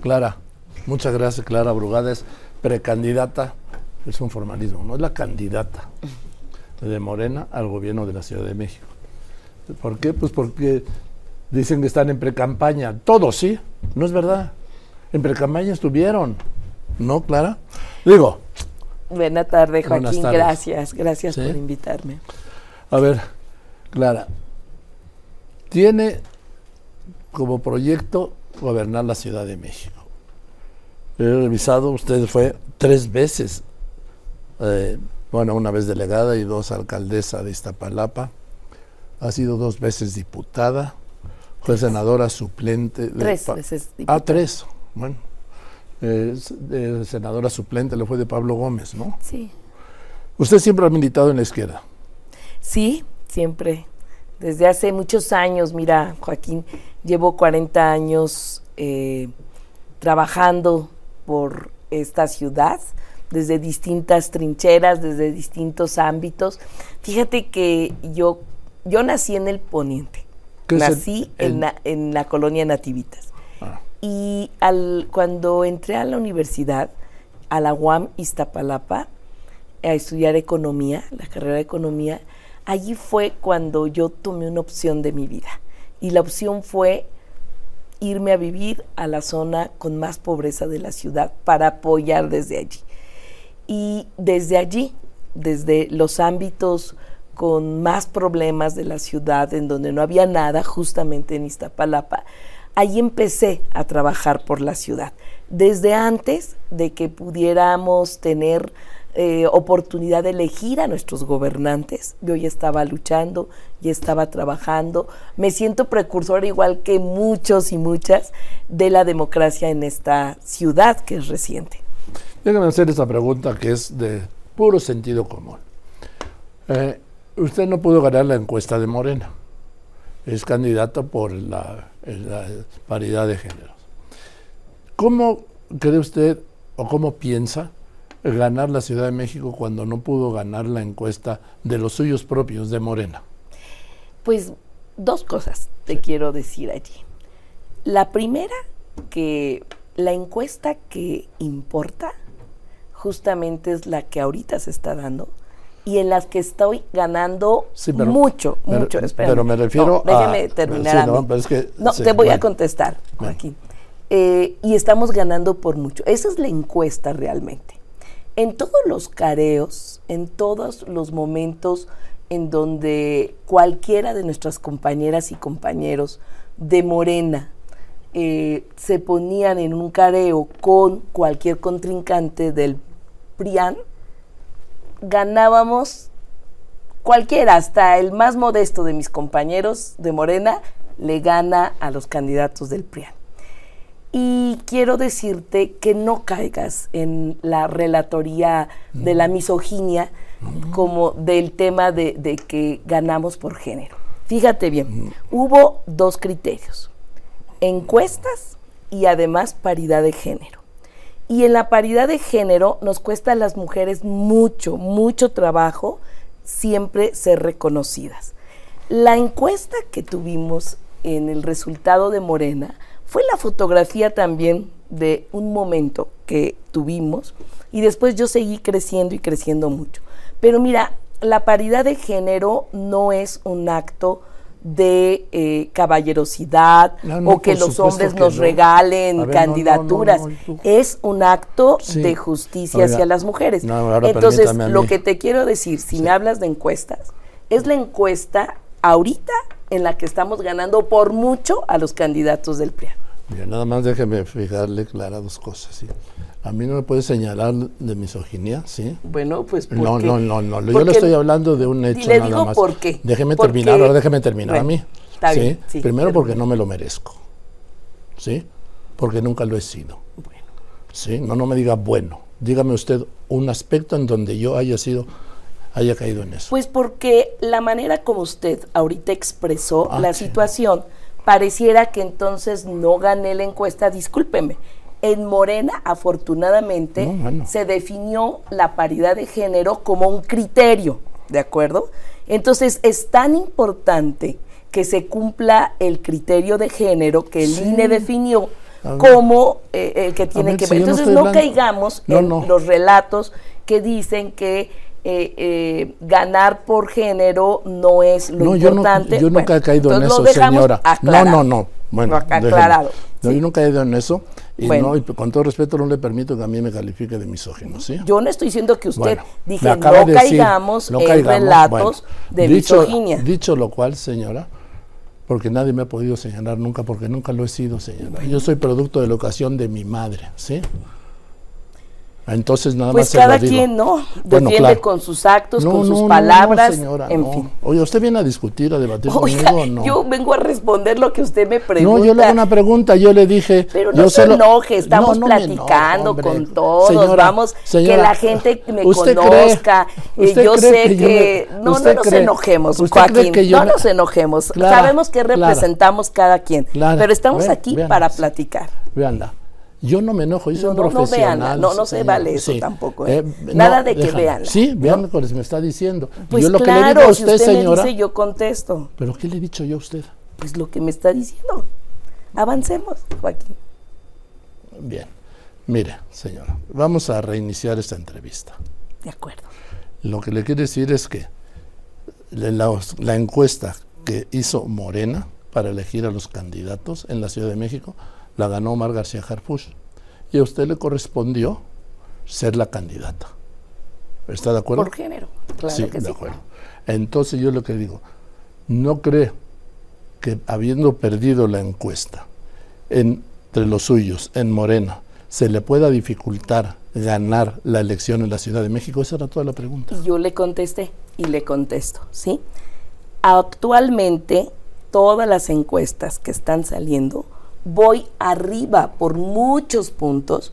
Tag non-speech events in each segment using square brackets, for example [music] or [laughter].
Clara, muchas gracias, Clara Brugada es precandidata, es un formalismo, no es la candidata de Morena al gobierno de la Ciudad de México. ¿Por qué? Pues porque dicen que están en precampaña. Todos sí, no es verdad. En precampaña estuvieron. ¿No, Clara? Digo. Buenas tardes, Joaquín. Gracias, gracias por invitarme. A ver, Clara, tiene como proyecto gobernar la Ciudad de México. He revisado, usted fue tres veces, eh, bueno, una vez delegada y dos alcaldesa de Iztapalapa. Ha sido dos veces diputada, fue senadora suplente. De tres veces diputada. Ah, tres, bueno. senadora suplente le fue de Pablo Gómez, ¿no? Sí. ¿Usted siempre ha militado en la izquierda? Sí, siempre. Desde hace muchos años, mira, Joaquín, llevo 40 años eh, trabajando por esta ciudad desde distintas trincheras, desde distintos ámbitos. Fíjate que yo, yo nací en el Poniente, nací en, la, en, la, colonia Nativitas. Ah. Y al, cuando entré a la universidad, a la UAM Iztapalapa, a estudiar economía, la carrera de economía, allí fue cuando yo tomé una opción de mi vida. Y la opción fue irme a vivir a la zona con más pobreza de la ciudad para apoyar desde allí. Y desde allí, desde los ámbitos con más problemas de la ciudad, en donde no había nada, justamente en Iztapalapa, ahí empecé a trabajar por la ciudad. Desde antes de que pudiéramos tener eh, oportunidad de elegir a nuestros gobernantes. Yo ya estaba luchando, ya estaba trabajando. Me siento precursor, igual que muchos y muchas, de la democracia en esta ciudad que es reciente. Déjame hacer esta pregunta que es de puro sentido común. Eh, usted no pudo ganar la encuesta de Morena. Es candidato por la, la paridad de géneros. ¿Cómo cree usted o cómo piensa ganar la Ciudad de México cuando no pudo ganar la encuesta de los suyos propios de Morena? Pues dos cosas te quiero decir allí. La primera, que la encuesta que importa justamente es la que ahorita se está dando y en las que estoy ganando mucho, mucho. pero me refiero a... Déjeme terminar. no, no te voy a contestar, Joaquín. Eh, y estamos ganando por mucho. Esa es la encuesta realmente en todos los careos, en todos los momentos en donde cualquiera de nuestras compañeras y compañeros de Morena eh, se ponían en un careo con cualquier contrincante del PRIAN, ganábamos cualquiera, hasta el más modesto de mis compañeros de Morena, le gana a los candidatos del PRIAN. Y quiero decirte que no caigas en la relatoría de la misoginia como del tema de, que ganamos por género. Fíjate bien, hubo dos criterios, encuestas y además paridad de género. Y en la paridad de género nos cuesta a las mujeres mucho, mucho trabajo siempre ser reconocidas. La encuesta que tuvimos en el resultado de Morena, fue la fotografía también de un momento que tuvimos y después yo seguí creciendo y creciendo mucho. Pero mira, la paridad de género no es un acto de eh, caballerosidad o que los hombres nos regalen candidaturas. es un acto de justicia hacia las mujeres. Entonces, lo que te quiero decir, si me hablas de encuestas, es la encuesta ahorita en la que estamos ganando por mucho a los candidatos del PRIAN. Mira, nada más déjeme fijarle clara dos cosas. ¿sí? A mí no me puede señalar de misoginia, ¿sí? Bueno, pues ¿por no, no, no, no, yo le estoy hablando de un hecho le nada más. por qué. Déjeme terminar, ahora déjeme terminar a mí. Está ¿sí? Bien, sí, Primero porque no me lo merezco, ¿sí? Porque nunca lo he sido. Bueno. ¿Sí? No, no me diga bueno. Dígame usted un aspecto en donde yo haya sido haya caído en eso. Pues porque la manera como usted ahorita expresó ah, la situación pareciera que entonces no gané la encuesta, discúlpeme. En Morena, afortunadamente, se definió la paridad de género como un criterio, ¿de acuerdo? Entonces, es tan importante que se cumpla el criterio de género que el INE definió, como eh, el que tiene que ver. Entonces no, caigamos en los relatos que dicen que eh, eh, ganar por género no es lo importante. Yo, nunca he caído en eso, señora. No, no, no. Bueno, aclarado. yo nunca he caído en eso y, no, y con todo respeto no le permito que a mí me califique de misógino, ¿sí? Yo no estoy diciendo que usted dije no caigamos en relatos de dicho, misoginia. Dicho lo cual, señora, porque nadie me ha podido señalar nunca, porque nunca lo he sido, señora. Yo soy producto de la ocasión de mi madre, ¿sí? Entonces nada pues más cada quien, ¿no? Defiende con sus actos, con sus palabras, señora, en fin. Oye, ¿usted viene a discutir, a debatir conmigo o no? Yo vengo a responder lo que usted me pregunta. No, yo le hago una pregunta, yo le dije... Pero no se enoje, estamos platicando con todos, vamos, que la gente me conozca. yo sé que... no, no nos enojemos, Joaquín, no nos enojemos. Sabemos que representamos cada quien, pero estamos aquí para platicar. Veanla. Yo no me enojo, yo soy no, un profesional. No, no, se vale eso tampoco. ¿eh? Eh, Nada de que vean. Sí, vean lo que me está diciendo. Pues yo lo claro, que le digo a usted, si usted señora. Me dice, yo contesto. ¿Pero qué le he dicho yo a usted? Pues lo que me está diciendo. Avancemos, Joaquín. Bien. Mire, señora, vamos a reiniciar esta entrevista. De acuerdo. Lo que le quiero decir es que la, la encuesta que hizo Morena para elegir a los candidatos en la Ciudad de México la ganó Omar García Harfuch. Y a usted le correspondió ser la candidata. ¿Está de acuerdo? Por género, claro sí, de acuerdo. Entonces yo lo que digo, no cree que habiendo perdido la encuesta entre los suyos, en Morena, se le pueda dificultar ganar la elección en la Ciudad de México? Esa era toda la pregunta. yo le contesté y le contesto, ¿sí? Actualmente todas las encuestas que están saliendo voy arriba por muchos puntos.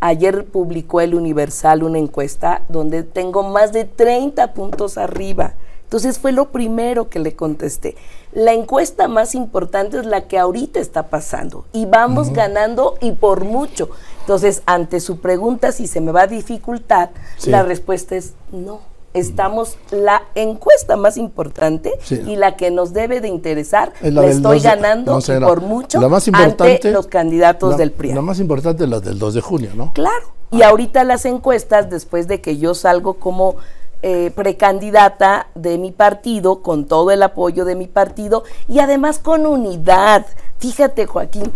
Ayer publicó el Universal una encuesta donde tengo más de 30 puntos arriba. Entonces fue lo primero que le contesté. La encuesta más importante es la que ahorita está pasando y vamos ganando y por mucho. Entonces, ante su pregunta si se me va a dificultar, la respuesta es no estamos la encuesta más importante y la que nos debe de interesar, la, estoy ganando por mucho ante los candidatos del PRI. La más importante es la del 2 de junio, ¿no? Claro. Y ahorita las encuestas, después de que yo salgo como eh, precandidata de mi partido, con todo el apoyo de mi partido y además con unidad. Fíjate, Joaquín,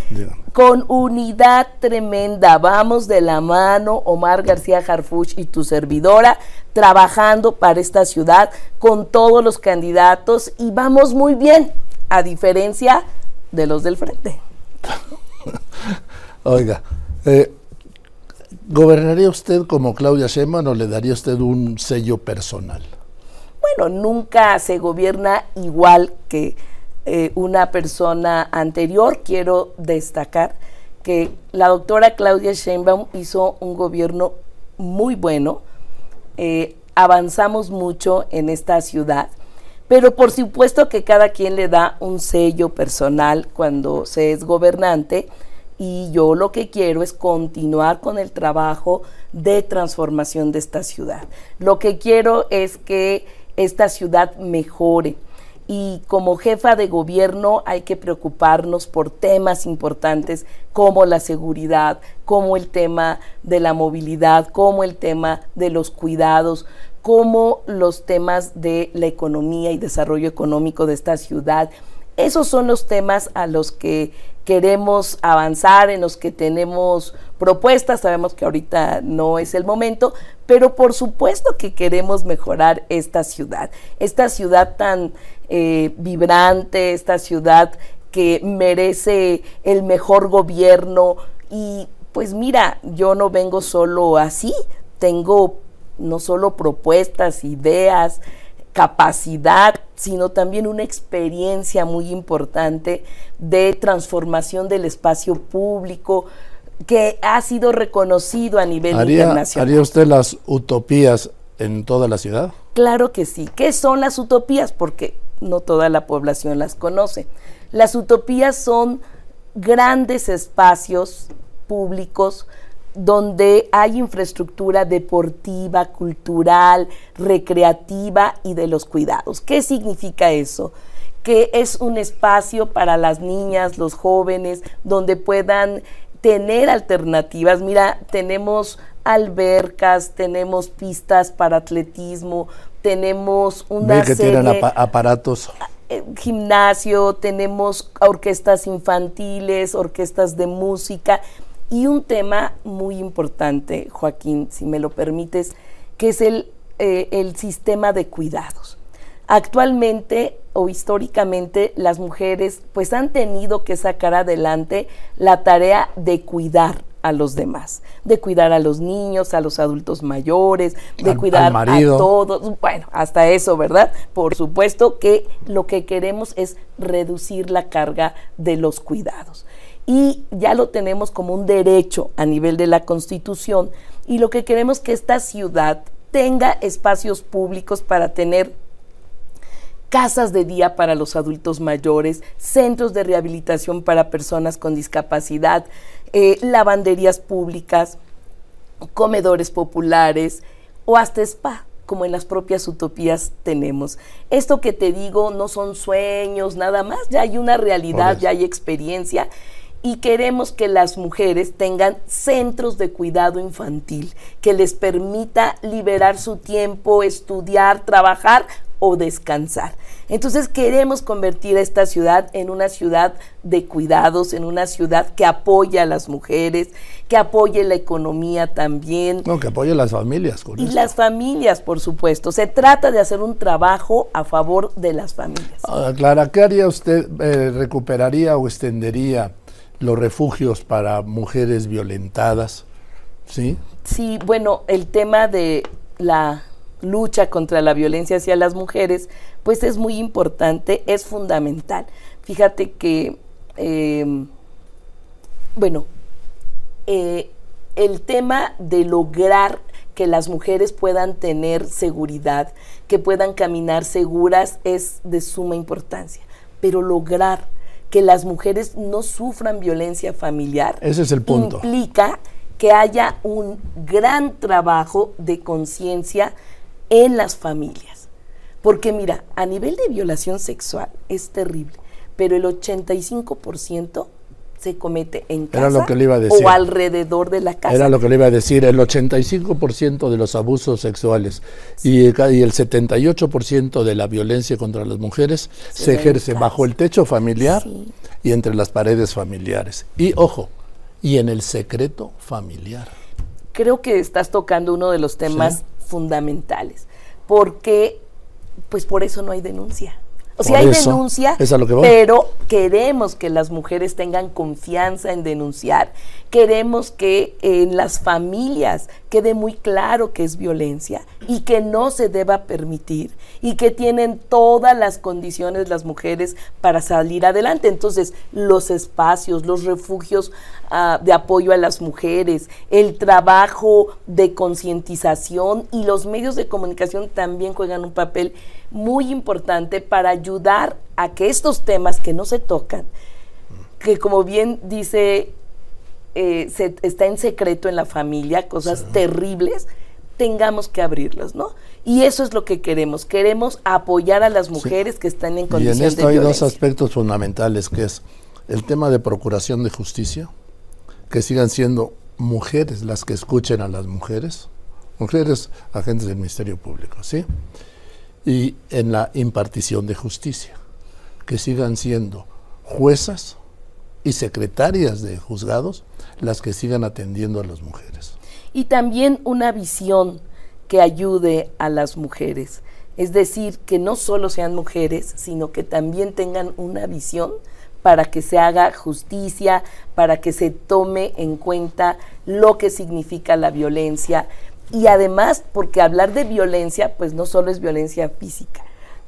con unidad tremenda. Vamos de la mano, Omar García Harfuch y tu servidora, trabajando para esta ciudad con todos los candidatos y vamos muy bien, a diferencia de los del frente. [laughs] Oiga, eh, ¿gobernaría usted como Claudia Sheinbaum o le daría usted un sello personal? Bueno, nunca se gobierna igual que eh, una persona anterior, quiero destacar que la doctora Claudia Sheinbaum hizo un gobierno muy bueno, eh, avanzamos mucho en esta ciudad, pero por supuesto que cada quien le da un sello personal cuando se es gobernante y yo lo que quiero es continuar con el trabajo de transformación de esta ciudad. Lo que quiero es que esta ciudad mejore y como jefa de gobierno hay que preocuparnos por temas importantes como la seguridad, como el tema de la movilidad, como el tema de los cuidados, como los temas de la economía y desarrollo económico de esta ciudad. Esos son los temas a los que queremos avanzar, en los que tenemos propuestas. Sabemos que ahorita no es el momento, pero por supuesto que queremos mejorar esta ciudad. Esta ciudad tan eh, vibrante, esta ciudad que merece el mejor gobierno. Y pues mira, yo no vengo solo así, tengo no solo propuestas, ideas, capacidad, sino también una experiencia muy importante de transformación del espacio público que ha sido reconocido a nivel internacional. ¿Haría usted las utopías en toda la ciudad? Claro que sí. ¿Qué son las utopías? Porque no toda la población las conoce. Las utopías son grandes espacios públicos donde hay infraestructura deportiva, cultural, recreativa y de los cuidados. ¿Qué significa eso? Que es un espacio para las niñas, los jóvenes, donde puedan tener alternativas. Mira, tenemos albercas, tenemos pistas para atletismo, tenemos una que serie, tienen aparatos eh, gimnasio, tenemos orquestas infantiles, orquestas de música y un tema muy importante, Joaquín, si me lo permites, que es el, eh, el sistema de cuidados. Actualmente o históricamente las mujeres pues han tenido que sacar adelante la tarea de cuidar a los demás, de cuidar a los niños, a los adultos mayores, de cuidar a todos, bueno, hasta eso, ¿verdad? Por supuesto que lo que queremos es reducir la carga de los cuidados. Y ya lo tenemos como un derecho a nivel de la Constitución y lo que queremos es que esta ciudad tenga espacios públicos para tener casas de día para los adultos mayores, centros de rehabilitación para personas con discapacidad, eh, lavanderías públicas, comedores populares o hasta spa como en las propias utopías tenemos. Esto que te digo no son sueños, nada más, ya hay una realidad, ya hay experiencia y queremos que las mujeres tengan centros de cuidado infantil que les permita liberar su tiempo, estudiar, trabajar o descansar. Entonces queremos convertir a esta ciudad en una ciudad de cuidados, en una ciudad que apoye a las mujeres, que apoye la economía también. No, que apoye a las familias. y las familias, por supuesto. Se trata de hacer un trabajo a favor de las familias. Ah, Clara, ¿qué haría usted? Eh, ¿Recuperaría o extendería los refugios para mujeres violentadas? ¿Sí? Sí, bueno, el tema de la lucha contra la violencia hacia las mujeres, pues es muy importante, es fundamental. Fíjate que, em, bueno, eh, el tema de lograr que las mujeres puedan tener seguridad, que puedan caminar seguras, es de suma importancia. Pero lograr que las mujeres no sufran violencia familiar Ese es el punto. implica que haya un gran trabajo de conciencia en las familias. Porque mira, a nivel de violación sexual es terrible, pero el 85% se comete en casa o alrededor de la casa. Era lo que le iba a decir, el 85% de los abusos sexuales y, el 78% de la violencia contra las mujeres se, ejerce bajo el techo familiar y entre las paredes familiares. Y ojo, y en el secreto familiar. Creo que estás tocando uno de los temas fundamentales, porque pues por eso no hay denuncia. O sea, hay denuncia, pero queremos que las mujeres tengan confianza en denunciar. Queremos que en las familias quede muy claro que es violencia y que no se deba permitir y que tienen todas las condiciones las mujeres para salir adelante. Entonces, los espacios, los refugios ah, de apoyo a las mujeres, el trabajo de concientización y los medios de comunicación también juegan un papel muy importante para ayudar a que estos temas que no se tocan, que como bien dice, eh, se, está en secreto en la familia, cosas terribles, tengamos que abrirlos, ¿no? Y eso es lo que queremos. Queremos apoyar a las mujeres que están en condiciones de Y en esto hay dos aspectos fundamentales, que es el tema de procuración de justicia, que sigan siendo mujeres las que escuchen a las mujeres, mujeres agentes del Ministerio Público, ¿sí? y en la impartición de justicia, que sigan siendo juezas y secretarias de juzgados las que sigan atendiendo a las mujeres. Y también una visión que ayude a las mujeres, es decir, que no solo sean mujeres, sino que también tengan una visión para que se haga justicia, para que se tome en cuenta lo que significa la violencia, y además, porque hablar de violencia, pues no solo es violencia física,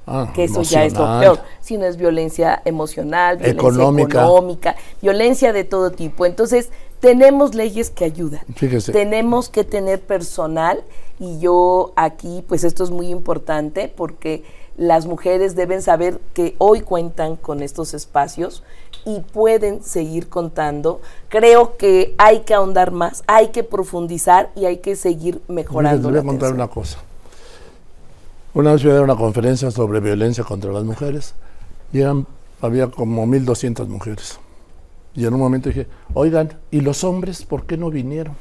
ah, que eso ya es lo peor, sino es violencia emocional, violencia económica. violencia de todo tipo. Entonces, tenemos leyes que ayudan. Tenemos que tener personal y yo aquí, pues esto es muy importante porque las mujeres deben saber que hoy cuentan con estos espacios y pueden seguir contando. Creo que hay que ahondar más, hay que profundizar y hay que seguir mejorando. Les voy a contar una cosa. Una vez fui a dar una conferencia sobre violencia contra las mujeres y había como 1.200 mujeres. Y en un momento dije, oigan, ¿y los hombres por qué no vinieron?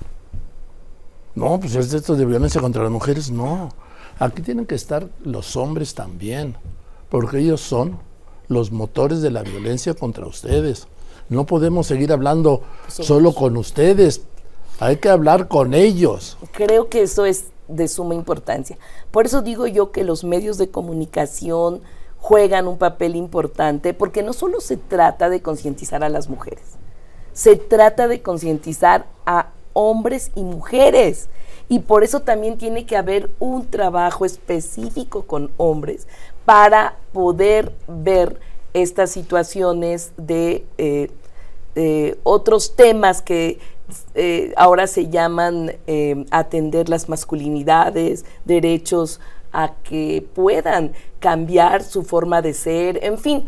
No, pues es esto de violencia contra las mujeres, no. Aquí tienen que estar los hombres también, porque ellos son los motores de la violencia contra ustedes. No podemos seguir hablando solo con ustedes, hay que hablar con ellos. Creo que eso es de suma importancia. Por eso digo yo que los medios de comunicación juegan un papel importante, porque no solo se trata de concientizar a las mujeres, se trata de concientizar a hombres y mujeres. Y por eso también tiene que haber un trabajo específico con hombres para poder ver estas situaciones de eh, otros temas que eh, ahora se llaman eh, atender las masculinidades, derechos a que puedan cambiar su forma de ser, en fin,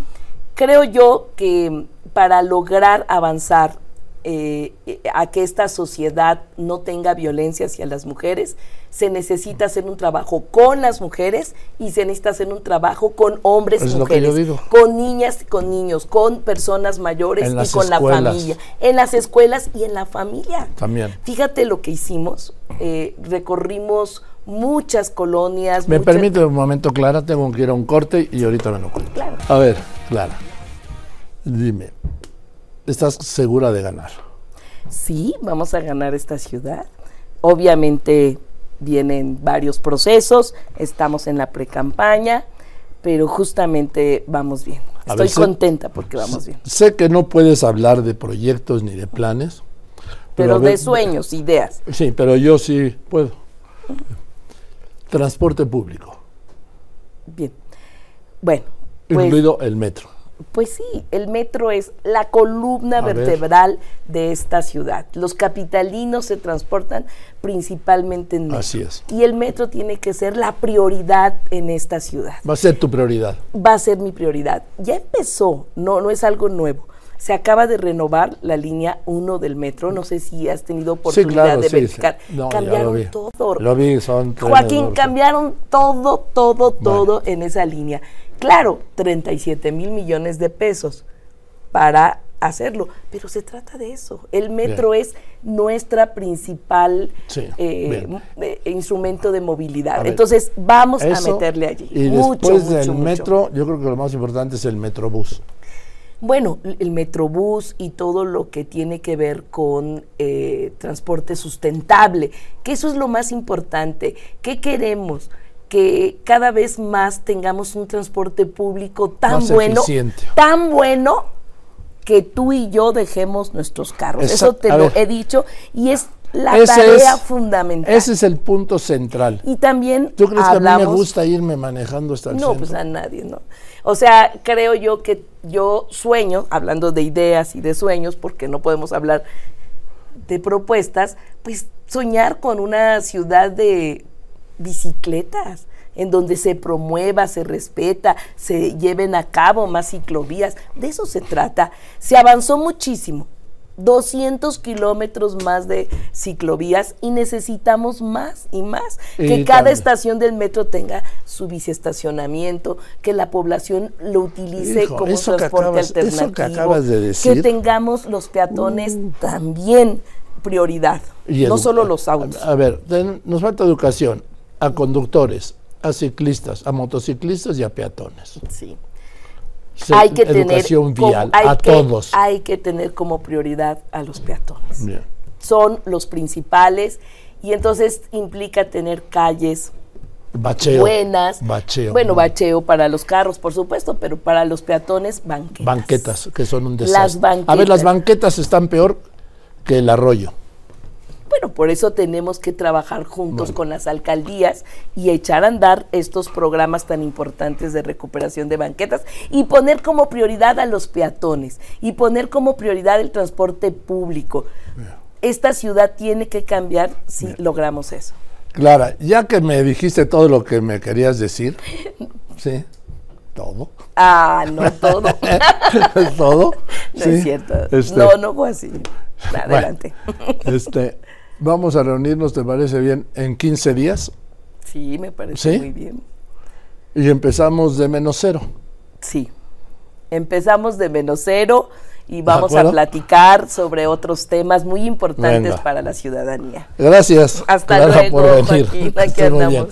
creo yo que para lograr avanzar eh, a que esta sociedad no tenga violencia hacia las mujeres, se necesita hacer un trabajo con las mujeres y se necesita hacer un trabajo con hombres y mujeres, con niñas y con niños, con personas mayores y con la familia, en las escuelas y en la familia. También. Fíjate lo que hicimos, eh, recorrimos muchas colonias. Me permite un momento, Clara, tengo que ir a un corte y ahorita me lo cuento. Claro. A ver, Clara, dime, ¿Estás segura de ganar? Sí, vamos a ganar esta ciudad. Obviamente vienen varios procesos, estamos en la pre-campaña, pero justamente vamos bien. Estoy contenta porque vamos bien. Sé que no puedes hablar de proyectos ni de planes. Pero, de sueños, ideas. Sí, pero yo sí puedo. Transporte público. Bien. Bueno. Pues, Incluido el metro. Pues sí, el metro es la columna vertebral de esta ciudad. Los capitalinos se transportan principalmente en metro. Así es. Y el metro tiene que ser la prioridad en esta ciudad. Va a ser tu prioridad. Va a ser mi prioridad. Ya empezó, no, no es algo nuevo. Se acaba de renovar la línea 1 del metro. No sé si has tenido oportunidad de verificar. cambiaron todo. Lo vi, son Joaquín, cambiaron todo, todo, todo en esa línea. Claro, 37 mil millones de pesos para hacerlo, pero se trata de eso. El metro es nuestra principal eh, eh, instrumento de movilidad. Entonces vamos a meterle allí. Y después del metro, yo creo que lo más importante es el metrobús. Bueno, el metrobús y todo lo que tiene que ver con eh, transporte sustentable, que eso es lo más importante. ¿Qué queremos? que cada vez más tengamos un transporte público tan bueno, tan bueno que tú y yo dejemos nuestros carros. Eso te lo he dicho y es la tarea fundamental. Ese es el punto central. Y también ¿Tú crees que a mí me gusta irme manejando hasta el No, pues a nadie, ¿no? O sea, creo yo que yo sueño, hablando de ideas y de sueños, porque no podemos hablar de propuestas, pues soñar con una ciudad de bicicletas, en donde se promueva, se respeta, se lleven a cabo más ciclovías. De eso se trata. Se avanzó muchísimo. 200 kilómetros más de ciclovías y necesitamos más y más. que cada estación del metro tenga su biciestacionamiento, que la población lo utilice como transporte alternativo. que, tengamos los peatones uh. también prioridad, no solo los autos. A, ver, nos falta educación a conductores, a ciclistas, a motociclistas y a peatones. Sí. Hay que educación tener vial a todos. Hay que tener como prioridad a los peatones. Son los principales y entonces implica tener calles buenas. Bacheo. Bueno, bacheo para los carros, por supuesto, pero para los peatones, banquetas. Banquetas, que son un desastre. A ver, las banquetas están peor que el arroyo. Bueno, por eso tenemos que trabajar juntos con las alcaldías y echar a andar estos programas tan importantes de recuperación de banquetas y poner como prioridad a los peatones y poner como prioridad el transporte público. Esta ciudad tiene que cambiar si logramos eso. Clara, ya que me dijiste todo lo que me querías decir, [laughs] sí, todo. Ah, no [laughs] todo. ¿Todo? [laughs] No es cierto. Este no, no fue así. Adelante. este, Vamos a reunirnos, ¿te parece bien? En 15 días. Sí, me parece muy bien. Y empezamos de menos cero. Sí. Empezamos de menos cero y vamos a platicar sobre otros temas muy importantes Venga. para la ciudadanía. Gracias. Hasta Clara, luego, por venir. Joaquín, [laughs] aquí andamos.